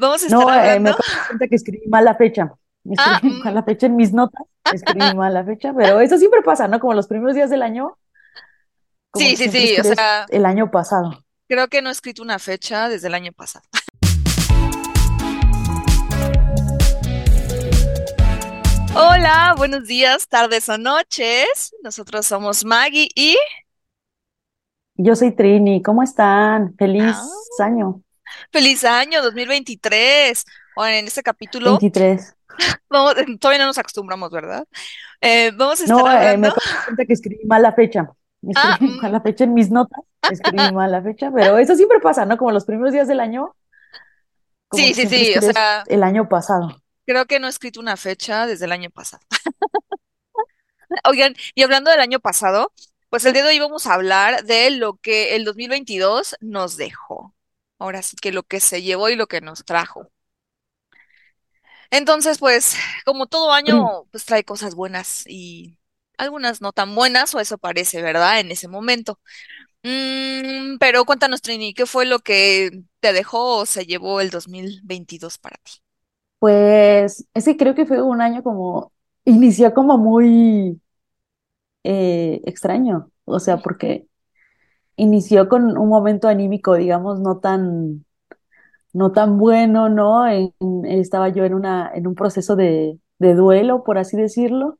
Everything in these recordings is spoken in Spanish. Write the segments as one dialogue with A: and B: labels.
A: vamos a estar
B: No, eh, me
A: hablando.
B: de dar cuenta que escribí mal la fecha.
A: Ah,
B: Escribí mal
A: mm,
B: la fecha en mis notas, escribí mal la fecha, pero eso siempre pasa, ¿no? Como los primeros días del año,
A: sí, sí, sí, o sea,
B: el año pasado.
A: creo que no he escrito una fecha desde el año pasado. Hola, buenos días, tardes o noches. Nosotros somos Maggie y...
B: Yo soy Trini, ¿cómo están?
A: Ah,
B: Feliz año
A: feliz año 2023. Bueno, en este capítulo,
B: 23.
A: vamos, todavía no nos acostumbramos, ¿verdad? Eh, vamos a estar
B: No, eh, me
A: hablando.
B: de dar cuenta que escribí mal la fecha.
A: Ah,
B: Escribí mal la fecha en mis notas, escribí mal la fecha, pero eso siempre pasa, ¿no? Como los primeros días del año,
A: sí, sí, sí, o sea,
B: el año pasado.
A: creo que no he escrito una fecha desde el año pasado. Oigan, y hablando del año pasado, pues el día de hoy vamos a hablar de lo que el 2022 nos dejó. Ahora sí que lo que se llevó y lo que nos trajo. Entonces, pues, como todo año, pues trae cosas buenas y algunas no tan buenas, o eso parece, ¿verdad? En ese momento. Mm, pero cuéntanos, Trini, ¿qué fue lo que te dejó o se llevó el 2022 para ti?
B: Pues ese creo que fue un año como, inició como muy eh, extraño, o sea, porque inició con un momento anímico, digamos, no tan, no tan bueno, ¿no? En- estaba yo en una, en un proceso de, de duelo, por así decirlo,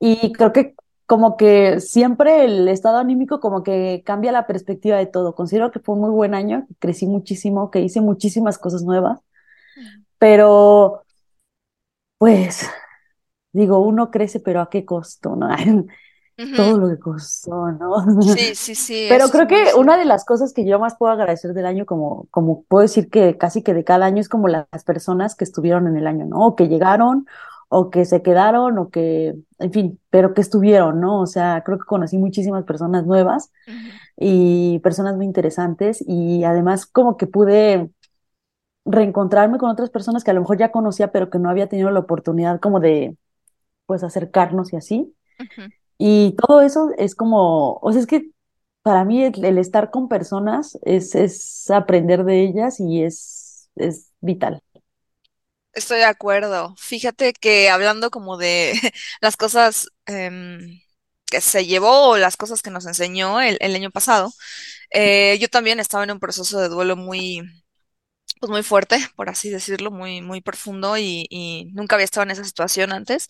B: y creo que como que siempre el estado anímico como que cambia la perspectiva de todo. Considero que fue un muy buen año, que crecí muchísimo, que hice muchísimas cosas nuevas,
A: ujú,
B: pero pues digo, uno crece, pero ¿a qué costo, no? Todo lo que costó, ¿no?
A: Sí, sí, sí,
B: Pero creo que una de las cosas que yo más puedo agradecer del año, como, como puedo decir que casi que de cada año, es como las personas que estuvieron en el año, ¿no? O que llegaron, o que se quedaron, o que, en fin, pero que estuvieron, ¿no? O sea, creo que conocí muchísimas personas nuevas y personas muy interesantes y además como que pude reencontrarme con otras personas que a lo mejor ya conocía, pero que no había tenido la oportunidad como de, pues, acercarnos y así. Y todo eso es como, o sea, es que para mí el, estar con personas es, es aprender de ellas y es, es vital.
A: Estoy de acuerdo. Fíjate que hablando como de las cosas em, que se llevó o las cosas que nos enseñó el, el año pasado, eh, yo también estaba en un proceso de duelo muy, pues muy fuerte, por así decirlo, muy, muy profundo y nunca había estado en esa situación antes,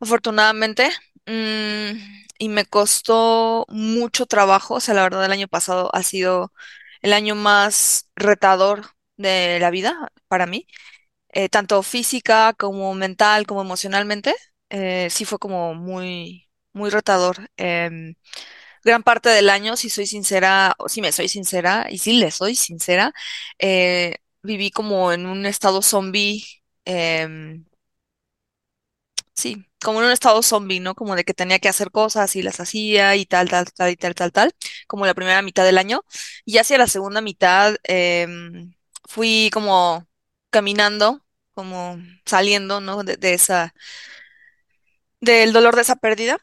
A: afortunadamente. Mm, y me costó mucho trabajo, o sea, la verdad el año pasado ha sido el año más retador de la vida para mí eh, tanto física como mental, como emocionalmente, eh, sí fue como muy, muy retador. Em, gran parte del año, si soy sincera, o si me soy sincera, y sí le soy sincera, eh, viví como en un estado zombie, em, sí, como en un estado zombie, ¿no? Como de que tenía que hacer cosas y las hacía y tal, tal, tal, y tal, tal, tal, como la primera mitad del año. Y hacia la segunda mitad em, fui como caminando, como saliendo, ¿no? De, de esa, del dolor de esa pérdida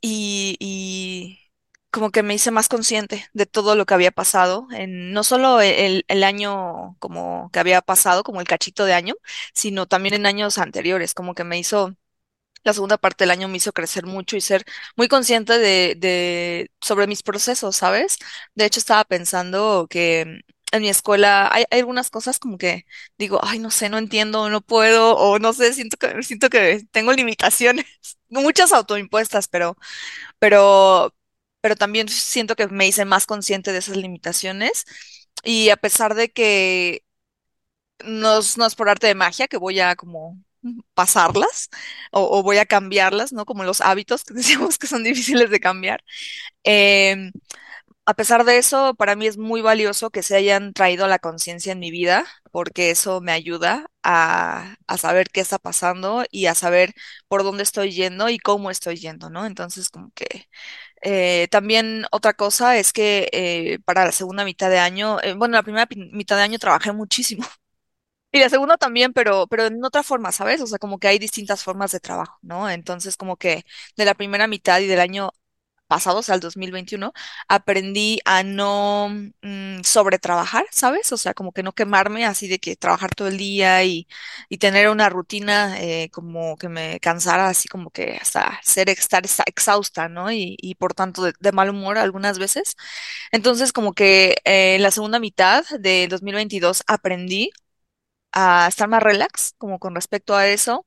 A: y, y como que me hice más consciente de todo lo que había pasado, en no solo el, el año como que había pasado, como el cachito de año, sino también en años anteriores, como que me hizo la segunda parte del año me hizo crecer mucho y ser muy consciente de, sobre mis procesos, ¿sabes? De hecho, estaba pensando que en mi escuela hay, algunas cosas como que digo, ay, no sé, no entiendo, no puedo, o no sé, siento que, siento que tengo limitaciones, muchas autoimpuestas, pero, pero, pero también siento que me hice más consciente de esas limitaciones. Y a pesar de que no no es por arte de magia que voy a como pasarlas o, voy a cambiarlas, ¿no? Como los hábitos que decíamos que son difíciles de cambiar. Em, a pesar de eso, para mí es muy valioso que se hayan traído la conciencia en mi vida, porque eso me ayuda a, a saber qué está pasando y a saber por dónde estoy yendo y cómo estoy yendo, ¿no? Entonces, como que eh, también otra cosa es que eh, para la segunda mitad de año, eh, bueno, la primera mitad de año trabajé muchísimo. Y la segunda también, pero, pero en otra forma, ¿sabes? O sea, como que hay distintas formas de trabajo, ¿no? Entonces, como que de la primera mitad y del año pasado, o sea, el 2021, aprendí a no mm, sobretrabajar, ¿sabes? O sea, como que no quemarme así de que trabajar todo el día y, y tener una rutina eh, como que me cansara así como que hasta ser estar exhausta, ¿no? Y, y por tanto de, de mal humor algunas veces. Entonces, como que eh, en la segunda mitad de 2022 aprendí a estar más relax, como con respecto a eso.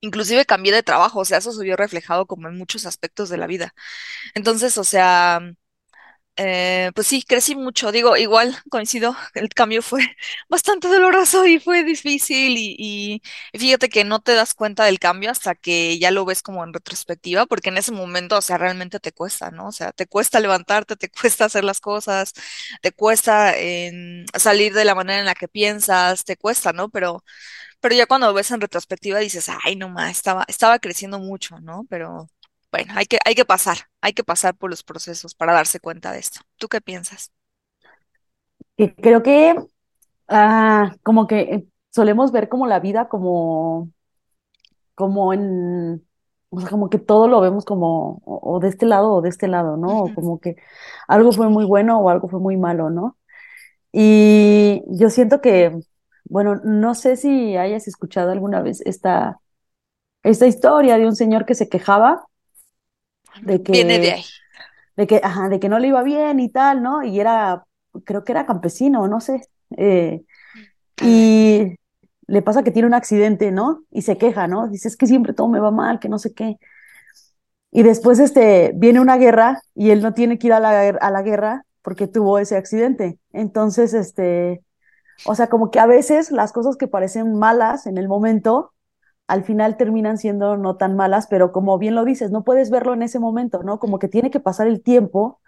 A: Inclusive cambié de trabajo, o sea, eso se vio reflejado como en muchos aspectos de la vida. Entonces, o sea, eh, pues sí, crecí mucho. Digo, igual coincido, el cambio fue bastante doloroso y fue difícil y, fíjate que no te das cuenta del cambio hasta que ya lo ves como en retrospectiva, porque en ese momento, o sea, realmente te cuesta, ¿no? O sea, te cuesta levantarte, te cuesta hacer las cosas, te cuesta em, salir de la manera en la que piensas, te cuesta, ¿no? Pero pero ya cuando ves en retrospectiva dices, ay, no más, estaba, estaba creciendo mucho, ¿no? Pero bueno, hay que, hay que pasar, hay que pasar por los procesos para darse cuenta de esto. ¿Tú qué piensas?
B: Creo que ah, como que eh, solemos ver como la vida como, como en, o sea, como que todo lo vemos como o, o de este lado o de este lado, ¿no? O como que algo fue muy bueno o algo fue muy malo, ¿no? Y yo siento que, bueno, no sé si hayas escuchado alguna vez esta, esta historia de un señor que se quejaba de
A: Viene de
B: que,
A: ahí.
B: de que, ajá, de que no le iba bien y tal, ¿no? Y era, creo que era campesino, no sé. eh, y le pasa que tiene un accidente, ¿no? Y se queja, ¿no? Dice, es que siempre todo me va mal, que no sé qué. Y después este, viene una guerra y él no tiene que ir a la, a la guerra porque tuvo ese accidente. Entonces, este, o sea, como que a veces las cosas que parecen malas en el momento, al final terminan siendo no tan malas, pero como bien lo dices, no puedes verlo en ese momento, ¿no? Como que tiene que pasar el tiempo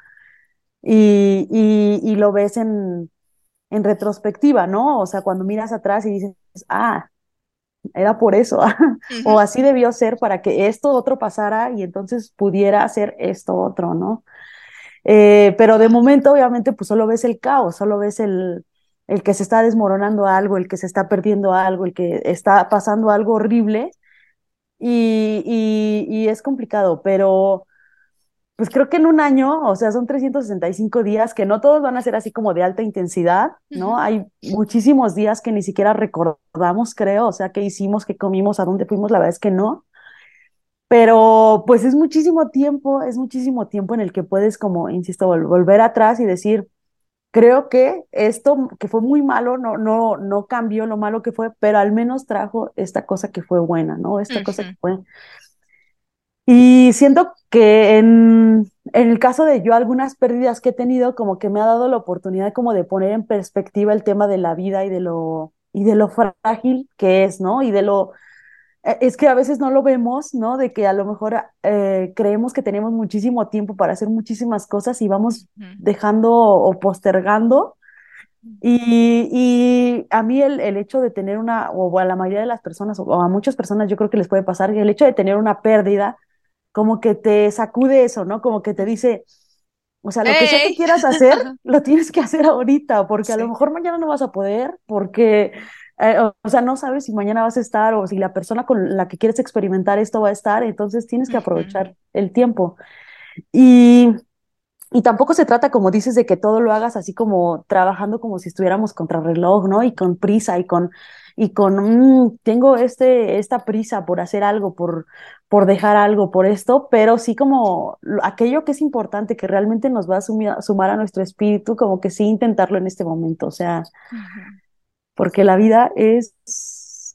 B: y, y, y lo ves en, en retrospectiva, ¿no? O sea, cuando miras atrás y dices, ah, era por eso,
A: Ujú,
B: o así debió ser para que esto otro pasara y entonces pudiera hacer esto otro, ¿no? Eh, pero de momento, obviamente, pues solo ves el caos, solo ves el, el que se está desmoronando algo, el que se está perdiendo algo, el que está pasando algo horrible y, y, y es complicado, pero pues creo que en un año, o sea, son 365 días que no todos van a ser así como de alta intensidad, ¿no? Hay muchísimos días que ni siquiera recordamos, creo, o sea, qué hicimos, qué comimos, a dónde fuimos, la verdad es que no. Pero pues es muchísimo tiempo, es muchísimo tiempo en el que puedes como, insisto, vol- volver atrás y decir, creo que esto que fue muy malo no, no, no cambió lo malo que fue, pero al menos trajo esta cosa que fue buena, ¿no? Esta cosa que fue y siento que en, en el caso de yo, algunas pérdidas que he tenido, como que me ha dado la oportunidad como de poner en perspectiva el tema de la vida y de lo, y de lo frágil que es, ¿no? Y de lo, es que a veces no lo vemos, ¿no? De que a lo mejor eh, creemos que tenemos muchísimo tiempo para hacer muchísimas cosas y vamos dejando o postergando. Y, y a mí el, el hecho de tener una, o a la mayoría de las personas, o a muchas personas yo creo que les puede pasar, el hecho de tener una pérdida como que te sacude eso, ¿no? Como que te dice, o sea, lo que sea que quieras hacer, lo tienes que hacer ahorita, porque a lo mejor mañana no vas a poder, porque, eh, o, sea, no sabes si mañana vas a estar o si la persona con la que quieres experimentar esto va a estar, entonces tienes que aprovechar el tiempo. Y, y tampoco se trata, como dices, de que todo lo hagas así como trabajando como si estuviéramos contra reloj, ¿no? Y con prisa y con, y con, mm, tengo este, esta prisa por hacer algo, por, por dejar algo, por esto, pero sí como lo- aquello que es importante, que realmente nos va a sumir- sumar a nuestro espíritu, como que sí intentarlo en este momento, o sea. Porque la vida es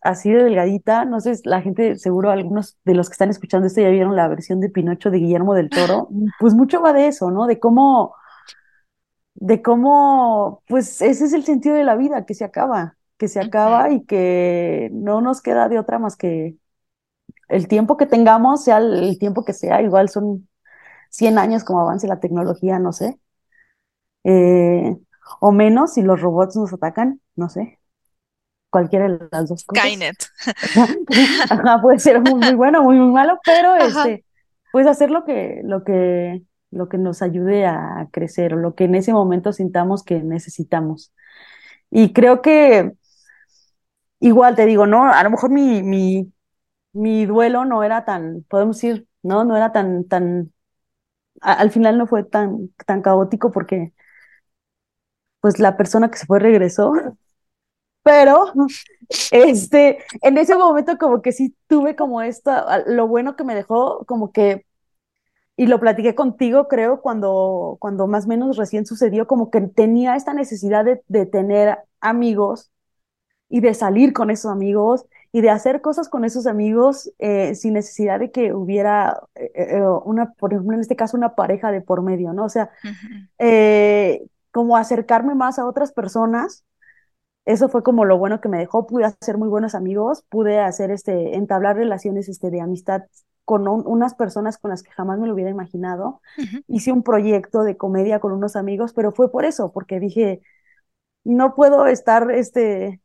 B: así de delgadita, no sé, la gente, seguro algunos de los que están escuchando esto ya vieron la versión de Pinocho de Guillermo del Toro, pues mucho va de eso, ¿no? De cómo de cómo, pues ese es el sentido de la vida, que se acaba, que se acaba y que no nos queda de otra más que el tiempo que tengamos, sea el, el tiempo que sea, igual son 100 años como avance la tecnología, no sé, eh, o menos si los robots nos atacan, no sé, cualquiera de las dos cosas.
A: Skynet.
B: Ajá, puede ser muy, muy bueno, muy, muy malo, pero
A: Ajá.
B: este, pues hacer lo que, lo que, lo que nos ayude a crecer o lo que en ese momento sintamos que necesitamos. Y creo que igual te digo, ¿no? A lo mejor mi, mi, mi duelo no era tan, podemos decir, ¿no? No era tan, tan a- al final no fue tan, tan caótico porque pues la persona que se fue regresó, pero este, en ese momento como que sí tuve como esto, lo bueno que me dejó como que, y lo platiqué contigo creo cuando, cuando más o menos recién sucedió, como que tenía esta necesidad de, de tener amigos y de salir con esos amigos y de hacer cosas con esos amigos eh, sin necesidad de que hubiera eh, eh, una, por ejemplo, en este caso, una pareja de por medio, ¿no? O sea, como acercarme más a otras personas. Eso fue como lo bueno que me dejó. Pude hacer muy buenos amigos, pude hacer este, entablar relaciones este, de amistad con un- unas personas con las que jamás me lo hubiera imaginado. Hice un proyecto de comedia con unos amigos, pero fue por eso, porque dije, no puedo estar este,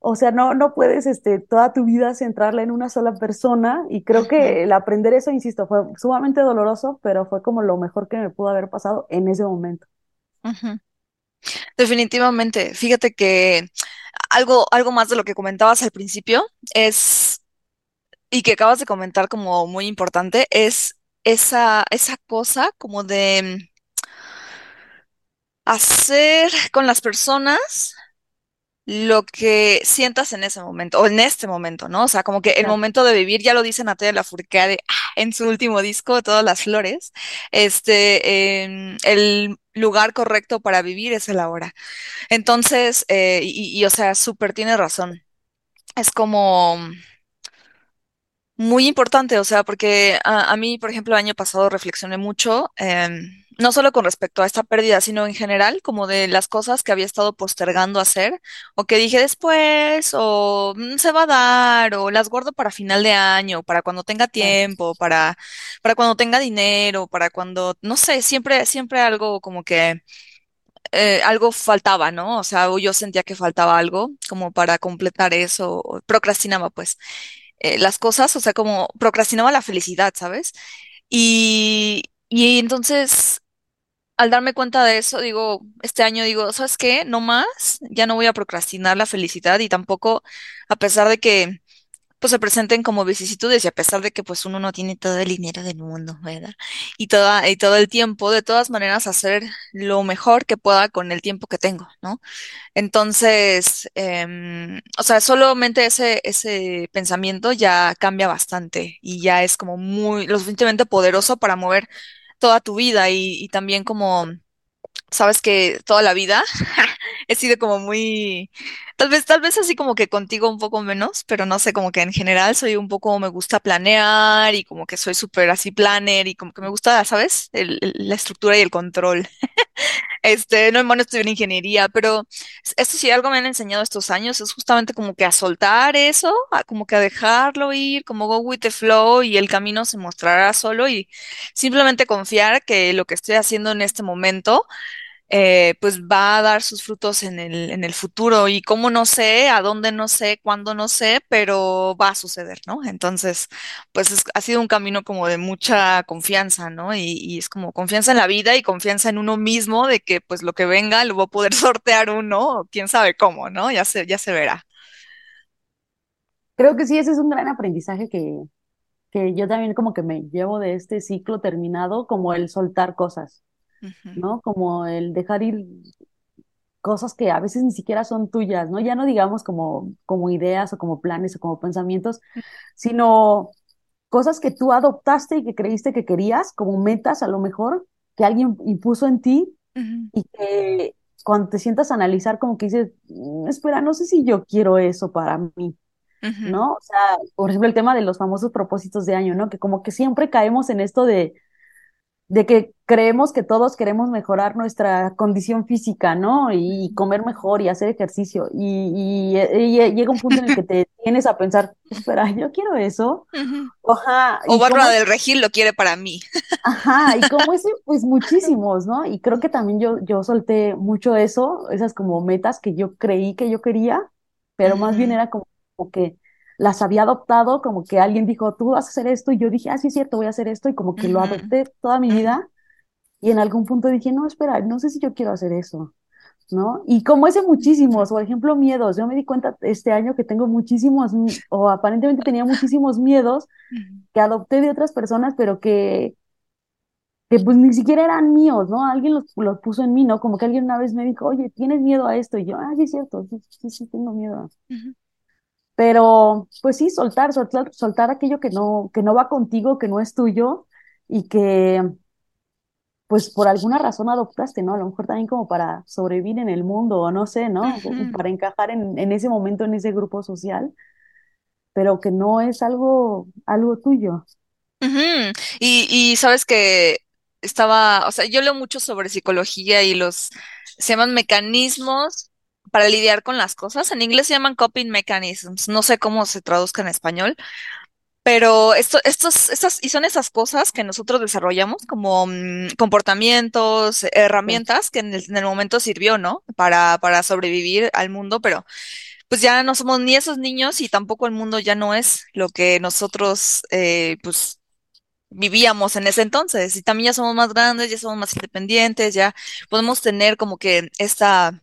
B: o sea, no, no puedes este, toda tu vida centrarla en una sola persona y creo que el aprender eso, insisto, fue sumamente doloroso, pero fue como lo mejor que me pudo haber pasado en ese momento.
A: ujú. Definitivamente. Fíjate que algo, algo más de lo que comentabas al principio es, y que acabas de comentar como muy importante, es esa, esa cosa como de hacer con las personas lo que sientas en ese momento, o en este momento, ¿no? O sea, como que el momento de vivir, ya lo dice Natalia Lafourcade ah, en su último disco, Todas las Flores, este, em, el lugar correcto para vivir es el ahora. Entonces, eh, y, y, o sea, súper tiene razón. Es como muy importante, o sea, porque a, a mí, por ejemplo, el año pasado reflexioné mucho, em, no solo con respecto a esta pérdida, sino en general, como de las cosas que había estado postergando hacer, o que dije después, o "Mm, se va a dar, o las guardo para final de año, para cuando tenga tiempo, para, para cuando tenga dinero, para cuando, no sé, siempre, siempre algo como que eh, algo faltaba, ¿no? O sea, yo sentía que faltaba algo como para completar eso, o procrastinaba pues eh, las cosas, o sea, como procrastinaba la felicidad, ¿sabes? Y, y entonces, al darme cuenta de eso, digo, este año digo, ¿sabes qué? No más, ya no voy a procrastinar la felicidad y tampoco, a pesar de que pues se presenten como vicisitudes y a pesar de que pues uno no tiene todo el dinero del mundo, ¿verdad? Y toda, y todo el tiempo, de todas maneras, hacer lo mejor que pueda con el tiempo que tengo, ¿no? Entonces, em, o sea, solamente ese, ese pensamiento ya cambia bastante y ya es como muy, lo suficientemente poderoso para mover toda tu vida y, y también como, sabes que toda la vida he sido como muy, tal vez, tal vez así como que contigo un poco menos, pero no sé, como que en general soy un poco, me gusta planear y como que soy súper así planner y como que me gusta, ¿sabes? El- la estructura y el control. Este, no, bueno, estudié ingeniería, pero esto sí algo me han enseñado estos años, es justamente como que a soltar eso, a como que a dejarlo ir, como go with the flow y el camino se mostrará solo y simplemente confiar que lo que estoy haciendo en este momento eh, pues va a dar sus frutos en el, en el futuro y cómo no sé, a dónde no sé, cuándo no sé, pero va a suceder, ¿no? Entonces, pues es- ha sido un camino como de mucha confianza, ¿no? Y, y es como confianza en la vida y confianza en uno mismo de que pues lo que venga lo va a poder sortear uno, quién sabe cómo, ¿no? Ya se, ya se verá.
B: Creo que sí, ese es un gran aprendizaje que, que yo también como que me llevo de este ciclo terminado, como el soltar cosas, ¿no? Como el dejar ir cosas que a veces ni siquiera son tuyas, ¿no? Ya no digamos como, como ideas o como planes o como pensamientos, sino cosas que tú adoptaste y que creíste que querías, como metas a lo mejor, que alguien impuso en ti y que cuando te sientas a analizar como que dices, "Mm, espera, no sé si yo quiero eso para mí, ¿no? O sea, por ejemplo, el tema de los famosos propósitos de año, ¿no? Que como que siempre caemos en esto de de que creemos que todos queremos mejorar nuestra condición física, ¿no? Y comer mejor y hacer ejercicio. Y, y- y llega un punto en el que te tienes a pensar, espera, yo quiero eso. Ajá,
A: O Bárbara del Regil lo quiere para mí.
B: ajá, y cómo es, pues muchísimos, ¿no? Y creo que también yo, yo solté mucho eso, esas como metas que yo creí que yo quería, pero más bien era como, como que las había adoptado, como que alguien dijo, tú vas a hacer esto, y yo dije, ah, sí es cierto, voy a hacer esto, y como que lo adopté toda mi vida y en algún punto dije, no, espera, no sé si yo quiero hacer eso, ¿no? Y como ese muchísimos, por ejemplo, miedos, yo me di cuenta este año que tengo muchísimos, o aparentemente tenía muchísimos miedos que adopté de otras personas, pero que, que pues ni siquiera eran míos, ¿no? Alguien los, los puso en mí, ¿no? Como que alguien una vez me dijo, oye, ¿tienes miedo a esto? Y yo, ah, sí, es cierto, sí, sí, sí, tengo miedo.
A: Ujú,
B: Pero, pues sí, soltar, soltar, soltar aquello que no, que no va contigo, que no es tuyo y que, pues por alguna razón adoptaste, ¿no? A lo mejor también como para sobrevivir en el mundo, o no sé, ¿no? Para encajar en, en ese momento, en ese grupo social, pero que no es algo, algo tuyo.
A: Y, y sabes que estaba, o sea, yo leo mucho sobre psicología y los, se llaman mecanismos para lidiar con las cosas. En inglés se llaman coping mechanisms, no sé cómo se traduzca en español, pero esto, estos, y son esas cosas que nosotros desarrollamos como mm, comportamientos, herramientas que en el, en el momento sirvió, ¿no? Para, para sobrevivir al mundo, pero pues ya no somos ni esos niños y tampoco el mundo ya no es lo que nosotros, eh, pues vivíamos en ese entonces y también ya somos más grandes, ya somos más independientes, ya podemos tener como que esta,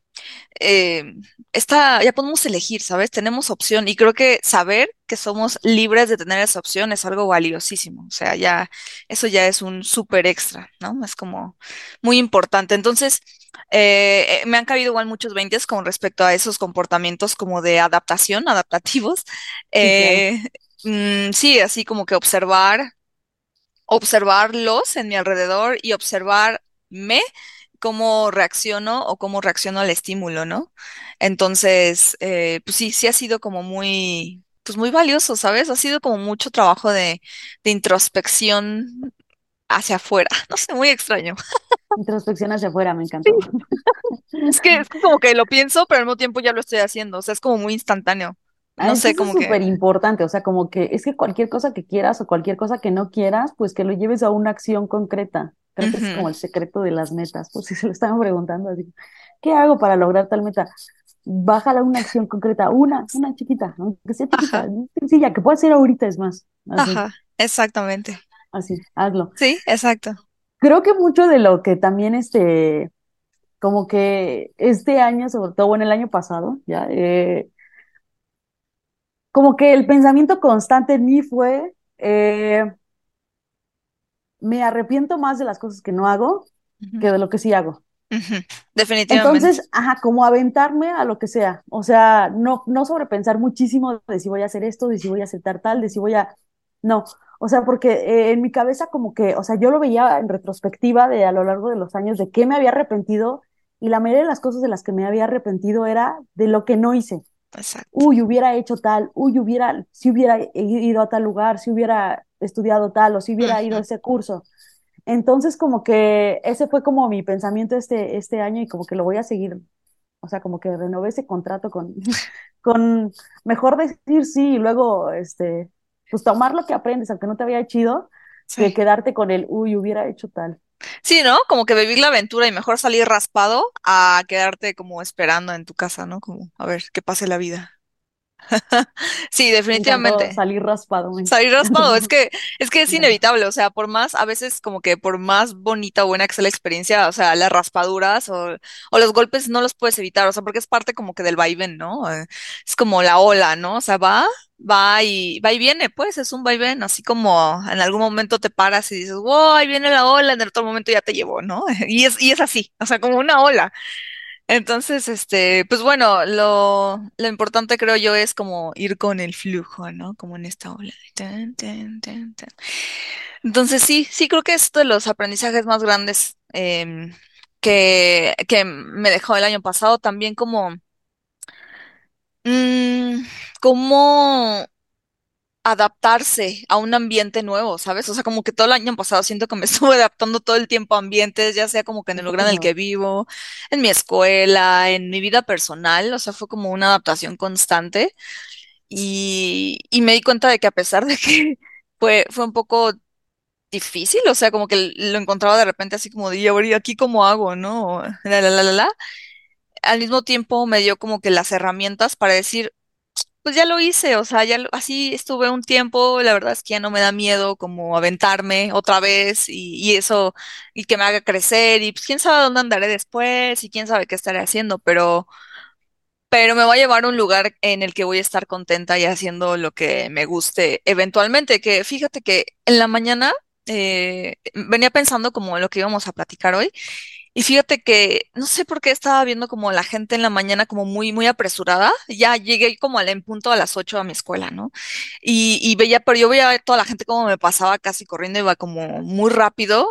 A: eh, esta, ya podemos elegir, ¿sabes? Tenemos opción y creo que saber que somos libres de tener esa opción es algo valiosísimo, o sea, ya, eso ya es un súper extra, ¿no? Es como muy importante. Entonces, eh, me han cabido igual muchos veintes con respecto a esos comportamientos como de adaptación, adaptativos.
B: Sí, claro.
A: Eh, mm, sí, así como que observar observarlos en mi alrededor y observarme cómo reacciono o cómo reacciono al estímulo, ¿no? Entonces, eh, pues sí, sí ha sido como muy, pues muy valioso, ¿sabes? Ha sido como mucho trabajo de, de introspección hacia afuera, no sé, muy extraño.
B: Introspección hacia afuera, me encantó.
A: Es que es que como que lo pienso, pero al mismo tiempo ya lo estoy haciendo, o sea, es como muy instantáneo.
B: Ah,
A: No
B: Es
A: sé,
B: es
A: como que...
B: súper importante, o sea, como que es que cualquier cosa que quieras o cualquier cosa que no quieras, pues que lo lleves a una acción concreta. Creo que es como el secreto de las metas. Pues si se lo estaban preguntando así, ¿qué hago para lograr tal meta? Bájala una acción concreta, una, una chiquita, aunque sea chiquita,
A: Ajá,
B: sencilla, que pueda ser ahorita, es más, así,
A: ajá, exactamente.
B: así, hazlo.
A: Sí, exacto.
B: Creo que mucho de lo que también este, como que este año, sobre todo, bueno, el año pasado, ya, eh, como que el pensamiento constante en mí fue, eh, me arrepiento más de las cosas que no hago que de lo que sí hago.
A: Definitivamente.
B: Entonces, ajá, como aventarme a lo que sea, o sea, no, no sobrepensar muchísimo de si voy a hacer esto, de si voy a aceptar tal, de si voy a... No, o sea, porque eh, en mi cabeza como que, o sea, yo lo veía en retrospectiva de a lo largo de los años de qué me había arrepentido y la mayoría de las cosas de las que me había arrepentido era de lo que no hice.
A: Exacto.
B: Uy, hubiera hecho tal, uy, hubiera, si hubiera ido a tal lugar, si hubiera estudiado tal o si hubiera ido a ese curso. Entonces, como que ese fue como mi pensamiento este, este año y como que lo voy a seguir, o sea, como que renové ese contrato con, con mejor decir sí y luego, este, pues tomar lo que aprendes, aunque no te había chido, que
A: Sí.
B: quedarte con el, uy, hubiera hecho tal.
A: Sí, ¿no? Como que vivir la aventura y mejor salir raspado a quedarte como esperando en tu casa, ¿no? Como a ver qué pase la vida. Sí, definitivamente.
B: salir raspado,
A: Salir raspado, es que, es que es inevitable, o sea, por más, a veces como que por más bonita o buena que sea la experiencia, o sea, las raspaduras o, o los golpes no los puedes evitar, o sea, porque es parte como que del vaivén, ¿no? Es como la ola, ¿no? O sea, va, va y, va y viene, pues, es un vaivén, así como en algún momento te paras y dices, wow, ahí viene la ola, en el otro momento ya te llevó, ¿no? Y es, y es así, o sea, como una ola. Entonces, este, pues bueno, lo, lo importante creo yo es como ir con el flujo, ¿no? Como en esta ola. Entonces sí, sí creo que es de los aprendizajes más grandes em, que, que me dejó el año pasado. También como, mm, como adaptarse a un ambiente nuevo, ¿sabes? O sea, como que todo el año pasado siento que me estuve adaptando todo el tiempo a ambientes, ya sea como que en el lugar en el que vivo, en mi escuela, en mi vida personal, o sea, fue como una adaptación constante y, y me di cuenta de que a pesar de que fue, fue un poco difícil, o sea, como que lo encontraba de repente así como de, ¿y aquí cómo hago, no? La, la, la, la, la. Al mismo tiempo me dio como que las herramientas para decir, pues ya lo hice, o sea, ya lo- así estuve un tiempo, la verdad es que ya no me da miedo como aventarme otra vez y, y eso, y que me haga crecer y pues quién sabe dónde andaré después y quién sabe qué estaré haciendo, pero, pero me va a llevar a un lugar en el que voy a estar contenta y haciendo lo que me guste eventualmente, que fíjate que en la mañana eh, venía pensando como en lo que íbamos a platicar hoy y fíjate que no sé por qué estaba viendo como la gente en la mañana como muy, muy apresurada. Ya llegué como al en punto a las 8 a mi escuela, ¿no? Y, y veía, pero yo veía a toda la gente como me pasaba casi corriendo, iba como muy rápido.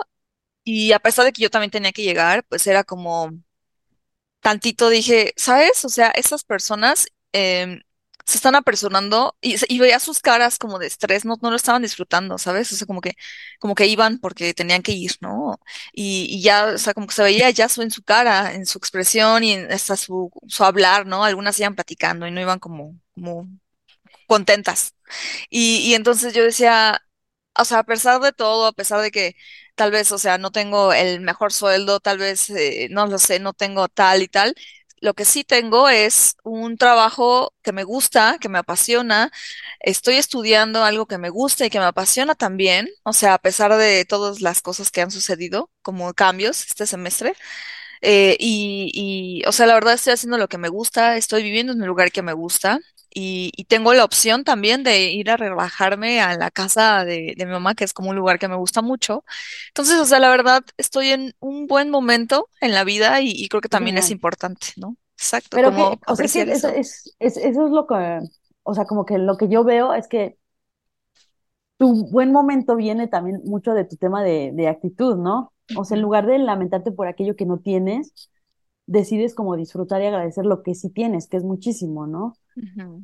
A: Y a pesar de que yo también tenía que llegar, pues era como tantito dije, ¿sabes? O sea, esas personas em, se están apresurando y, y veía sus caras como de estrés, no, no lo estaban disfrutando, ¿sabes? O sea, como que, como que iban porque tenían que ir, ¿no? Y, y ya, o sea, como que se veía ya en su cara, en su expresión y en hasta su, su hablar, ¿no? Algunas iban platicando y no iban como, como contentas. Y, y entonces yo decía, o sea, a pesar de todo, a pesar de que tal vez, o sea, no tengo el mejor sueldo, tal vez, eh, no lo sé, no tengo tal y tal, lo que sí tengo es un trabajo que me gusta, que me apasiona, estoy estudiando algo que me gusta y que me apasiona también, o sea, a pesar de todas las cosas que han sucedido como cambios este semestre. Eh, y, y, o sea, la verdad estoy haciendo lo que me gusta, estoy viviendo en un lugar que me gusta y, y tengo la opción también de ir a relajarme a la casa de, de mi mamá, que es como un lugar que me gusta mucho. Entonces, o sea, la verdad estoy en un buen momento en la vida y, y creo que también es importante, ¿no? Exacto,
B: Pero que,
A: como
B: o sea, es que
A: apreciar
B: eso
A: eso.
B: es, es- eso es lo que, o sea, como que lo que yo veo es que tu buen momento viene también mucho de tu tema de, de actitud, ¿no? O sea, en lugar de lamentarte por aquello que no tienes, decides como disfrutar y agradecer lo que sí tienes, que es muchísimo, ¿no?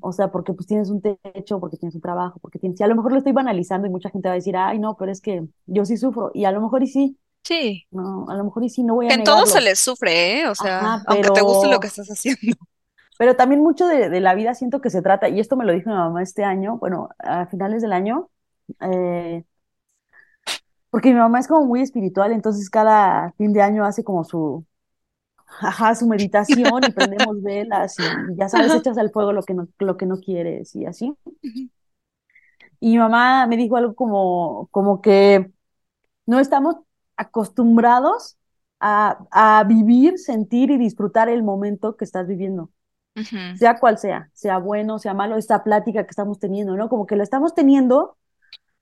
B: O sea, porque pues tienes un techo, porque tienes un trabajo, porque tienes, y a lo mejor lo estoy banalizando y mucha gente va a decir, ay, no, pero es que yo sí sufro, y a lo mejor y sí,
A: Sí,
B: no, a lo mejor y sí, no voy
A: que
B: a
A: en todo se les sufre, ¿eh? O sea,
B: Ajá,
A: aunque te guste lo que
B: pero,
A: estás haciendo.
B: pero también mucho de, de la vida siento que se trata, y esto me lo dijo mi mamá este año, bueno, a finales del año, eh, porque mi mamá es como muy espiritual, entonces cada fin de año hace como su, ajá, su meditación y prendemos velas y ya sabes, echas al fuego lo que no, lo que no quieres y así. Y mi mamá me dijo algo como, como que no estamos acostumbrados a, a vivir, sentir y disfrutar el momento que estás viviendo,
A: ujú,
B: sea cual sea, sea bueno, sea malo, esta plática que estamos teniendo, ¿no? Como que la estamos teniendo,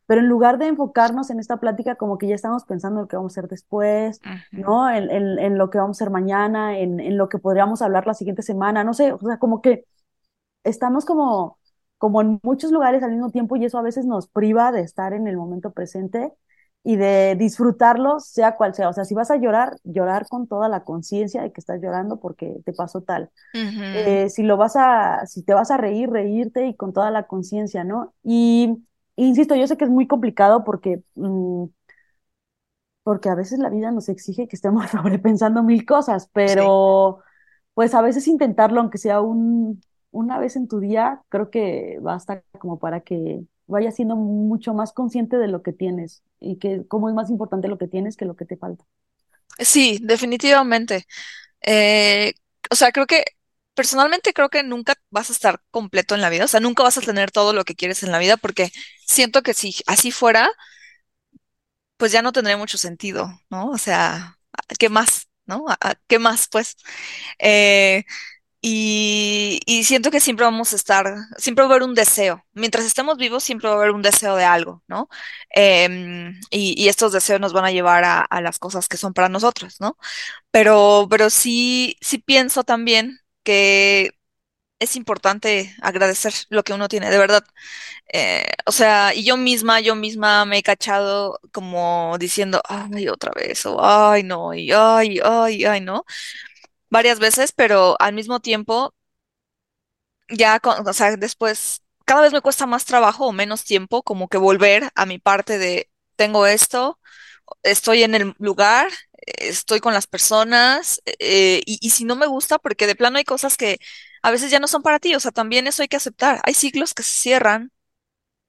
B: pero en lugar de enfocarnos en esta plática, como que ya estamos pensando en lo que vamos a hacer después. ¿no? En, en, en lo que vamos a hacer mañana, en, en lo que podríamos hablar la siguiente semana, no sé, o sea, como que estamos como, como en muchos lugares al mismo tiempo y eso a veces nos priva de estar en el momento presente y de disfrutarlo, sea cual sea. O sea, si vas a llorar, llorar con toda la conciencia de que estás llorando porque te pasó tal. Eh, si lo vas a, si te vas a reír, reírte y con toda la conciencia, ¿no? Y insisto, yo sé que es muy complicado porque, mm, porque a veces la vida nos exige que estemos sobrepensando mil cosas,
A: Sí.
B: pero pues a veces intentarlo, aunque sea un, una vez en tu día, creo que basta como para que vayas siendo mucho más consciente de lo que tienes y que cómo es más importante lo que tienes que lo que te falta.
A: Sí, definitivamente. Eh, o sea, creo que personalmente creo que nunca vas a estar completo en la vida, o sea, nunca vas a tener todo lo que quieres en la vida porque siento que si así fuera, pues ya no tendría mucho sentido, ¿no? O sea, ¿qué más? ¿No? ¿A- a- ¿Qué más? Pues, eh, y, siento que siempre vamos a estar, siempre va a haber un deseo. Mientras estemos vivos, siempre va a haber un deseo de algo, ¿no? Em, y, y estos deseos nos van a llevar a, a las cosas que son para nosotros, ¿no? Pero, pero sí, sí pienso también que es importante agradecer lo que uno tiene, de verdad. Eh, o sea, y yo misma, yo misma me he cachado como diciendo, ay, otra vez, o ay, no, y ay, ay, ay, no, varias veces, pero al mismo tiempo, ya, o sea, después, cada vez me cuesta más trabajo o menos tiempo como que volver a mi parte de, tengo esto estoy en el lugar, estoy con las personas, eh, y, y si no me gusta, porque de plano hay cosas que a veces ya no son para ti, o sea, también eso hay que aceptar. Hay ciclos que se cierran,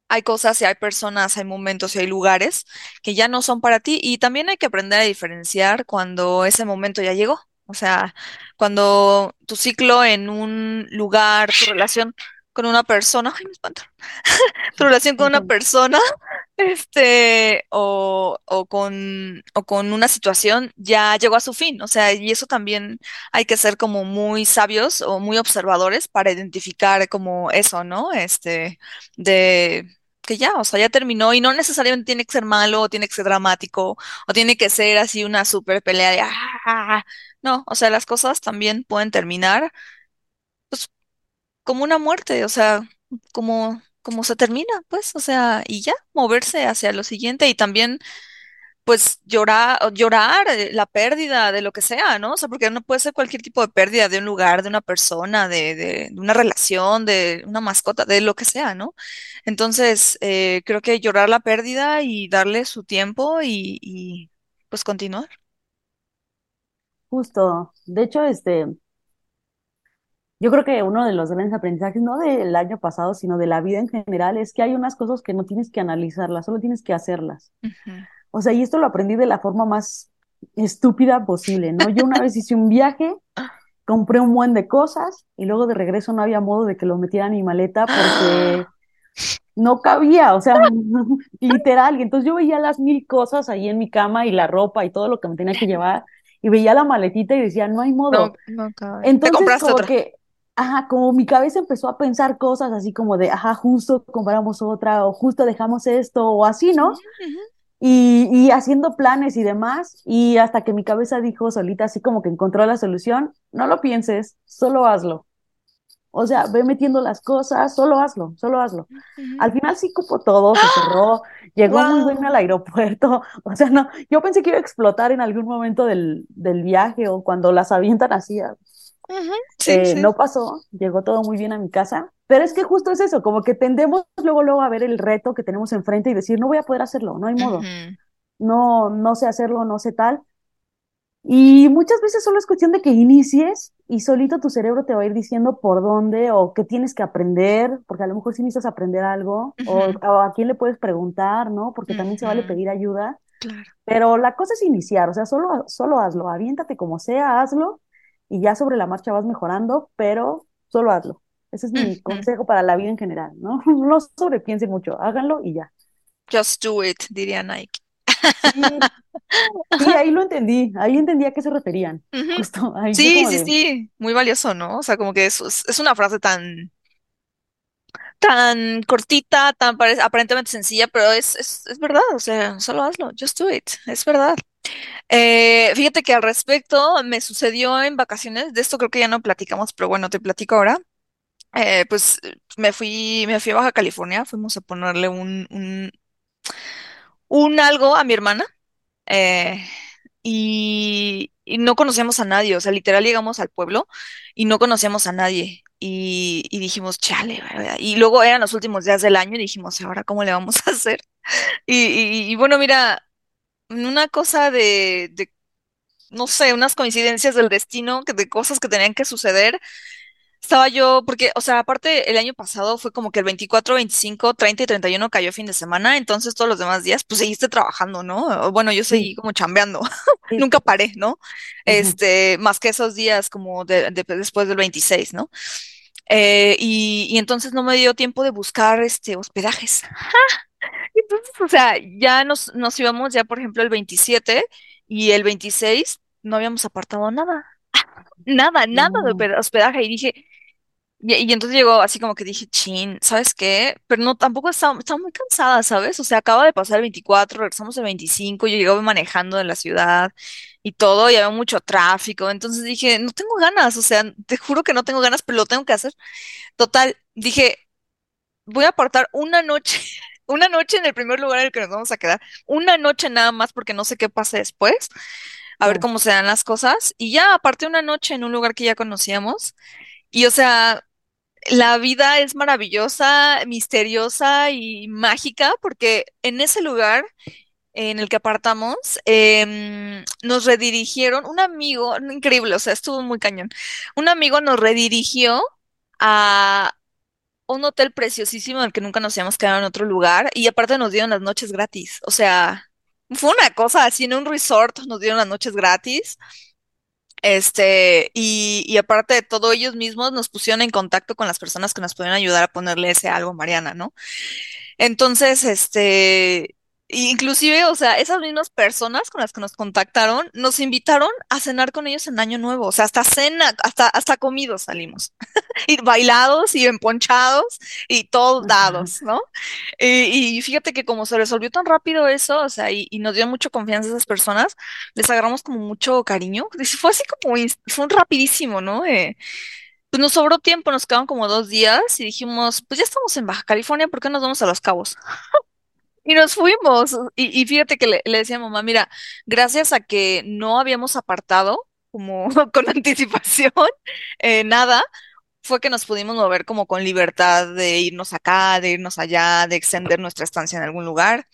A: hay cosas y hay personas, hay momentos y hay lugares que ya no son para ti, y también hay que aprender a diferenciar cuando ese momento ya llegó. O sea, cuando tu ciclo en un lugar, tu relación con una persona, ay, me tu relación con una persona este, o, o con, o con una situación ya llegó a su fin. O sea, y eso también hay que ser como muy sabios o muy observadores para identificar como eso, ¿no? Este, de que ya, o sea, ya terminó y no necesariamente tiene que ser malo o tiene que ser dramático o tiene que ser así una super pelea de, ah, no, o sea, las cosas también pueden terminar como una muerte, o sea, como, como se termina, pues, o sea, y ya, moverse hacia lo siguiente y también pues llorar, llorar eh, la pérdida de lo que sea, ¿no? O sea, porque no puede ser cualquier tipo de pérdida de un lugar, de una persona, de, de- de una relación, de una mascota, de lo que sea, ¿no? Entonces, eh, creo que llorar la pérdida y darle su tiempo y, y, pues continuar.
B: Justo. De hecho, este, yo creo que uno de los grandes aprendizajes, no del año pasado, sino de la vida en general, es que hay unas cosas que no tienes que analizarlas, solo tienes que hacerlas. O sea, y esto lo aprendí de la forma más estúpida posible, ¿no? Yo una vez hice un viaje, compré un buen de cosas y luego de regreso no había modo de que lo metiera en mi maleta porque no cabía, o sea, literal. Y entonces yo veía las mil cosas ahí en mi cama y la ropa y todo lo que me tenía que llevar y veía la maletita y decía, no hay
A: No,
B: modo.
A: no. Te
B: Entonces
A: compraste
B: como
A: otra.
B: que, ajá, como mi cabeza empezó a pensar cosas así como de, ajá, justo compramos otra o justo dejamos esto o así, ¿no? y, y haciendo planes y demás, y hasta que mi cabeza dijo solita, así como que encontró la solución, no lo pienses, solo hazlo. O sea, ve metiendo las cosas, solo hazlo, solo hazlo. Al final sí cupo todo, se cerró, llegó muy bien al aeropuerto, o sea, no, yo pensé que iba a explotar en algún momento del, del viaje o cuando las avientan así,
A: Sí,
B: eh,
A: sí.
B: no pasó, llegó todo muy bien a mi casa, pero es que justo es eso, como que tendemos luego, luego a ver el reto que tenemos enfrente y decir, no voy a poder hacerlo, no hay modo no, no sé hacerlo, no sé tal. Y muchas veces solo es cuestión de que inicies y solito tu cerebro te va a ir diciendo por dónde o qué tienes que aprender, porque a lo mejor sí necesitas aprender algo, o, a quién le puedes preguntar, ¿no? Porque también se vale pedir ayuda,
A: Claro.
B: pero la cosa es iniciar, o sea, solo, solo hazlo, aviéntate como sea, hazlo y ya sobre la marcha vas mejorando, pero solo hazlo. Ese es mi consejo para la vida en general, ¿no? No sobrepiensen mucho, háganlo y ya.
A: Just do it, diría Nike.
B: Sí, Sí, ahí lo entendí, ahí entendí a qué se referían. Justo, ahí
A: Sí, sí,
B: de,
A: sí, muy valioso, ¿no? O sea, como que es, es una frase tan, tan cortita, tan pare- aparentemente sencilla, pero es, es, es verdad, o sea, solo hazlo, just do it, es verdad. Eh, fíjate que al respecto me sucedió en vacaciones, de esto creo que ya no platicamos, pero bueno, te platico ahora. Eh, pues me fui, me fui a Baja California, fuimos a ponerle un, un, un algo a mi hermana. eh, y, y no conocíamos a nadie, o sea, literal llegamos al pueblo y no conocíamos a nadie. Y, y dijimos, chale, ¿verdad? Y luego eran los últimos días del año y dijimos, ¿ahora cómo le vamos a hacer? Y, y- y bueno, mira, una cosa de, de, no sé, unas coincidencias del destino, que de cosas que tenían que suceder. Estaba yo, porque, o sea, aparte el año pasado fue como que el 24, 25, 30 y 31 cayó fin de semana, entonces todos los demás días, pues seguiste trabajando, ¿no? Bueno, yo seguí
B: sí,
A: como chambeando.
B: sí,
A: nunca paré, ¿no? Este, más que esos días como de, de- después del 26, ¿no? Eh, y, y entonces no me dio tiempo de buscar este hospedajes. Entonces, o sea, ya nos, nos íbamos ya, por ejemplo, el 27 y el 26 no habíamos apartado nada, nada, nada de
B: no,
A: hospedaje. Y dije, y, y entonces llegó así como que dije, chin, ¿sabes qué? Pero no, tampoco estaba, estaba muy cansada, ¿sabes? O sea, acaba de pasar el 24, regresamos el 25, yo llegaba manejando de la ciudad y todo, y había mucho tráfico. Entonces dije, no tengo ganas, o sea, te juro que no tengo ganas, pero lo tengo que hacer. Total, dije, voy a apartar una noche, una noche en el primer lugar en el que nos vamos a quedar, una noche nada más porque no sé qué pase después, a ver cómo se dan las cosas. Y ya aparté una noche en un lugar que ya conocíamos. Y o sea, la vida es maravillosa, misteriosa y mágica porque en ese lugar en el que apartamos em, nos redirigieron, un amigo, increíble, o sea, estuvo muy cañón, un amigo nos redirigió a un hotel preciosísimo en el que nunca nos habíamos quedado en otro lugar y aparte nos dieron las noches gratis, o sea, fue una cosa así, en un resort nos dieron las noches gratis. Este, y, y aparte de todo, ellos mismos nos pusieron en contacto con las personas que nos pueden ayudar a ponerle ese algo Mariana, ¿no? Entonces, este, Inclusive, o sea, esas mismas personas con las que nos contactaron nos invitaron a cenar con ellos en Año Nuevo, o sea, hasta cena, hasta, hasta comidos salimos, y bailados y emponchados y todos dados, ¿no? Y, y fíjate que como se resolvió tan rápido eso, o sea, y, y nos dio mucho confianza a esas personas, les agarramos como mucho cariño. Y Fue así como, fue un rapidísimo, ¿no? Eh, pues nos sobró tiempo, nos quedaron como dos días y dijimos, pues ya estamos en Baja California, ¿por qué nos vamos a Los Cabos? Y nos fuimos. Y, y fíjate que le, decía a mamá, mira, gracias a que no habíamos apartado como con anticipación eh, nada, fue que nos pudimos mover como con libertad de irnos acá, de irnos allá, de extender nuestra estancia en algún lugar.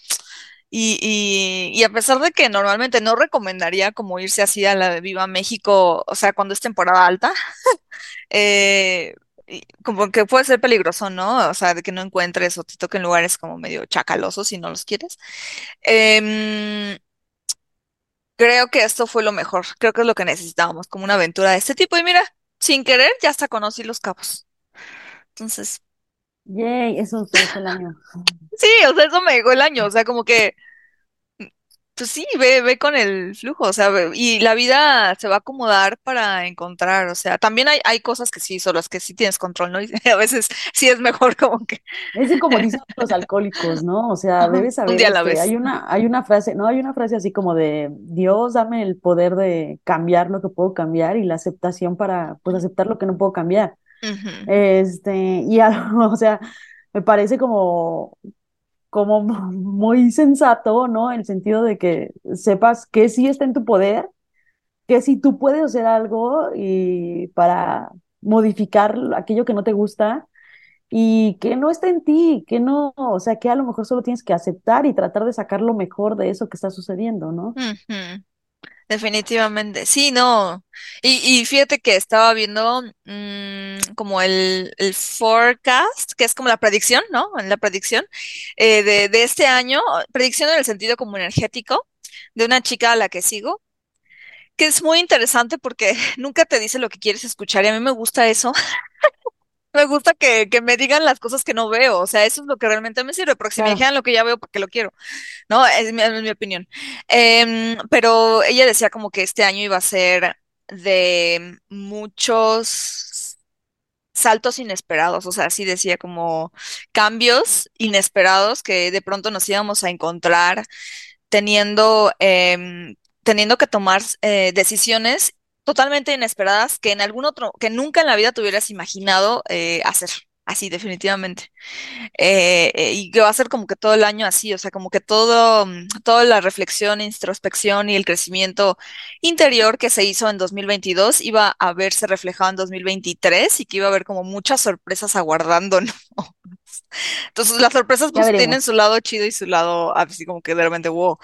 A: Y, y, y a pesar de que normalmente no recomendaría como irse así a la de Viva México, o sea, cuando es temporada alta, eh, como que puede ser peligroso, ¿no? O sea, de que no encuentres o te toquen lugares como medio chacalosos si no los quieres. Em, creo que esto fue lo mejor, creo que es lo que necesitábamos, como una aventura de este tipo. Y mira, sin querer, ya hasta conocí Los Cabos. Entonces,
B: Yay, eso dejó el año.
A: sí, o sea, eso me llegó el año, o sea, como que Pues sí, ve, ve con el flujo, o sea, y la vida se va a acomodar para encontrar, o sea, también hay, hay cosas que sí, solo las que sí tienes control, ¿no? Y a veces sí es mejor como que
B: Es como dicen los alcohólicos, ¿no? O sea, debes
A: un
B: saber,
A: día a la
B: este,
A: vez.
B: hay una, hay una frase, no, hay una frase así como de Dios, dame el poder de cambiar lo que puedo cambiar y la aceptación para, pues, aceptar lo que no puedo cambiar. Este, y algo, o sea, me parece como, como muy sensato, ¿no? En el sentido de que sepas que sí está en tu poder, que si tú puedes hacer algo y para modificar aquello que no te gusta y que no está en ti, que no, o sea, que a lo mejor solo tienes que aceptar y tratar de sacar lo mejor de eso que está sucediendo, ¿no?
A: ujú, definitivamente, sí, no. Y, y fíjate que estaba viendo mm, como el, el forecast, que es como la predicción, ¿no? La predicción eh, de, de este año, predicción en el sentido como energético, de una chica a la que sigo. que es muy interesante porque nunca te dice lo que quieres escuchar y a mí me gusta eso. Me gusta que, que me digan las cosas que no veo, o sea, eso es lo que realmente me sirve, porque si me dijeran lo que ya veo, porque lo quiero, ¿no? Es mi, es mi opinión. Em, pero ella decía como que este año iba a ser de muchos saltos inesperados, o sea, sí decía como cambios inesperados que de pronto nos íbamos a encontrar teniendo, em, teniendo que tomar eh, decisiones totalmente inesperadas que en algún otro, que nunca en la vida te hubieras imaginado eh, hacer. Así, definitivamente. Eh, eh, y que va a ser como que todo el año así, o sea, como que todo, mm, toda la reflexión, introspección y el crecimiento interior que se hizo en 2022 iba a verse reflejado en 2023 y que iba a haber como muchas sorpresas aguardando, ¿no? Entonces, las sorpresas pues tienen su lado chido y su lado así como que de repente, wow.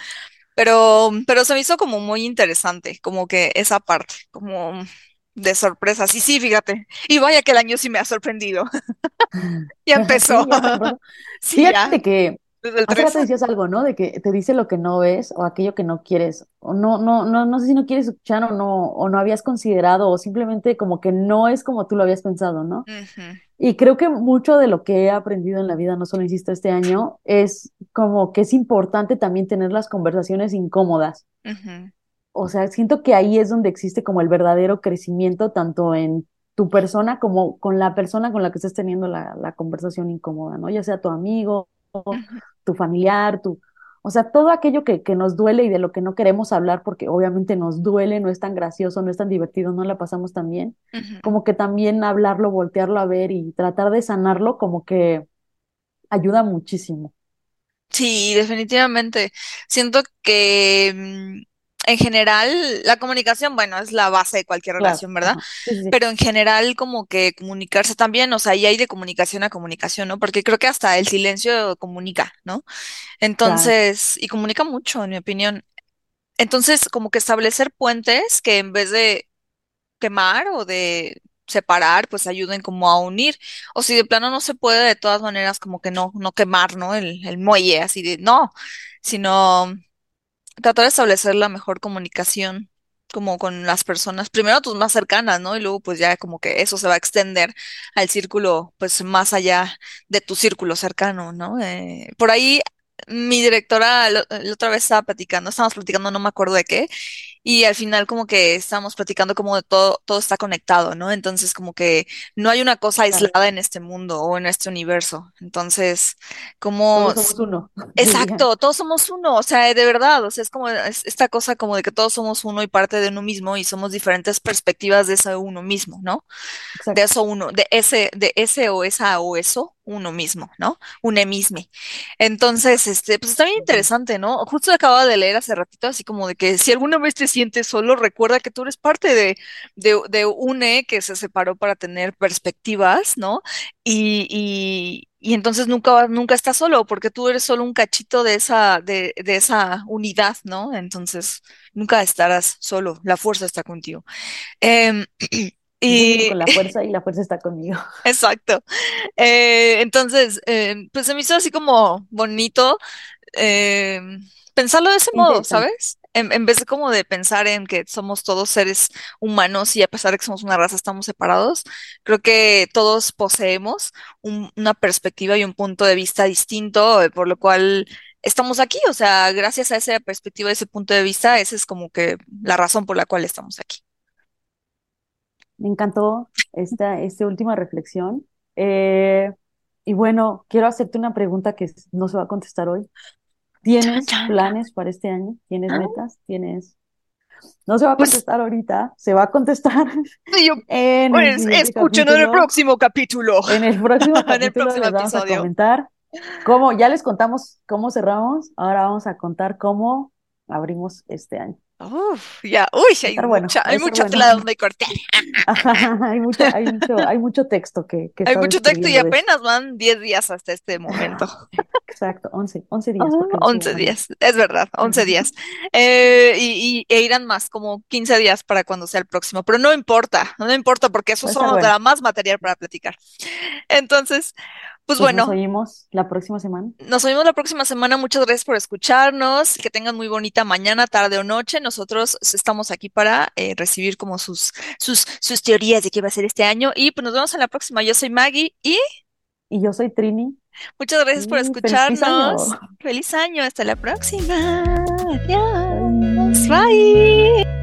A: Pero, pero se me hizo como muy interesante, como que esa parte, como de sorpresas. Y sí, fíjate. Y vaya que el año sí me ha sorprendido. Ya empezó.
B: Sí.
A: Sí, ya,
B: Fíjate que hace
A: 3.
B: rato decías algo, ¿no? De que te dice lo que no ves o aquello que no quieres, o no, no, no, no sé si no quieres escuchar o no, o no habías considerado, o simplemente como que no es como tú lo habías pensado, ¿no?
A: Ujú,
B: Y creo que mucho de lo que he aprendido en la vida, no solo insisto este año, es como que es importante también tener las conversaciones incómodas. O sea, siento que ahí es donde existe como el verdadero crecimiento, tanto en tu persona como con la persona con la que estés teniendo la, la conversación incómoda, ¿no? Ya sea tu amigo, tu familiar, tu... O sea, todo aquello que, que nos duele y de lo que no queremos hablar, porque obviamente nos duele, no es tan gracioso, no es tan divertido, no la pasamos tan bien, como que también hablarlo, voltearlo a ver y tratar de sanarlo, como que ayuda muchísimo.
A: Sí, definitivamente. Siento que mm, en general la comunicación, bueno, es la base de cualquier
B: Claro,
A: relación, ¿verdad?
B: Sí, sí,
A: Pero en general como que comunicarse también, o sea, y hay de comunicación a comunicación, ¿no? Porque creo que hasta el silencio comunica, ¿no?
B: claro.
A: Entonces, y comunica mucho, en mi opinión. Entonces, como que establecer puentes que en vez de quemar o de separar, pues ayuden como a unir. O si de plano no se puede, de todas maneras, como que no, no quemar, ¿no? El, el muelle, así de no, sino tratar de establecer la mejor comunicación como con las personas, primero tus más cercanas, ¿no? Y luego pues ya como que eso se va a extender al círculo, pues más allá de tu círculo cercano, ¿no? Eh, por ahí mi directora la otra vez estaba platicando, estábamos platicando, no me acuerdo de qué, y al final como que estábamos platicando como de todo, todo está conectado, ¿no? Entonces como que no hay una cosa aislada en este mundo o en este universo. Entonces, como
B: todos somos uno.
A: Exacto, todos somos uno, o sea, de verdad, o sea, es como es- esta cosa como de que todos somos uno y parte de uno mismo y somos diferentes perspectivas de ese uno mismo, ¿no? De eso uno, de ese, de ese o esa o eso, uno mismo, ¿no? Un emisme. Entonces, este, pues está bien interesante, ¿no? Justo acababa de leer hace ratito, así como de que si alguna vez te sientes solo, recuerda que tú eres parte de, de, de un E que se separó para tener perspectivas, ¿no? Y, y, y entonces nunca, nunca estás solo, porque tú eres solo un cachito de esa, de, de esa unidad, ¿no? Entonces, nunca estarás solo, la fuerza está contigo. Em, y
B: con la fuerza y la fuerza está conmigo.
A: exacto. Eh, entonces, eh, pues se me hizo así como bonito eh, pensarlo de ese modo. ¿sabes? En, en vez de como de pensar en que somos todos seres humanos y a pesar de que somos una raza estamos separados, creo que todos poseemos un- una perspectiva y un punto de vista distinto, por lo cual estamos aquí. O sea, gracias a esa perspectiva, ese punto de vista, esa es como que la razón por la cual estamos aquí.
B: Me encantó esta, esta última reflexión. Eh, y bueno, quiero hacerte una pregunta que no se va a contestar hoy. ¿Tienes planes para este año? ¿Tienes
A: Ah,
B: metas? ¿Tienes...? No se va a
A: Pues
B: contestar ahorita, se va a contestar
A: yo,
B: en el
A: pues escuchen en el
B: capítulo.
A: próximo capítulo,
B: En el próximo
A: en el
B: capítulo
A: próximo
B: les vamos a comentar cómo, ya les contamos cómo cerramos, ahora vamos a contar cómo abrimos este año.
A: Uf, ya, uy, hay
B: bueno,
A: mucha, hay mucha
B: bueno.
A: tela donde cortar.
B: Hay mucho, hay mucho, hay mucho texto que, que
A: Hay mucho texto y apenas van 10 días hasta este momento.
B: Exacto, once once
A: Ah,
B: días, porque lo subo
A: 11
B: mañana.
A: días, es verdad, 11 días. Eh, y, y- e irán más, como 15 días para cuando sea el próximo, pero no importa, no importa porque eso solo
B: bueno.
A: dará más material para platicar. Entonces, pues
B: Pues nos
A: bueno,
B: oímos la próxima semana.
A: nos vemos la próxima semana. Muchas gracias por escucharnos. Que tengan muy bonita mañana, tarde o noche. Nosotros estamos aquí para eh, recibir como sus, sus, sus teorías de qué va a ser este año. Y pues nos vemos en la próxima. Yo soy Maggie y
B: Y yo soy Trini.
A: muchas gracias por
B: Y feliz año.
A: escucharnos. Feliz año. Hasta la próxima. Adiós. Bye.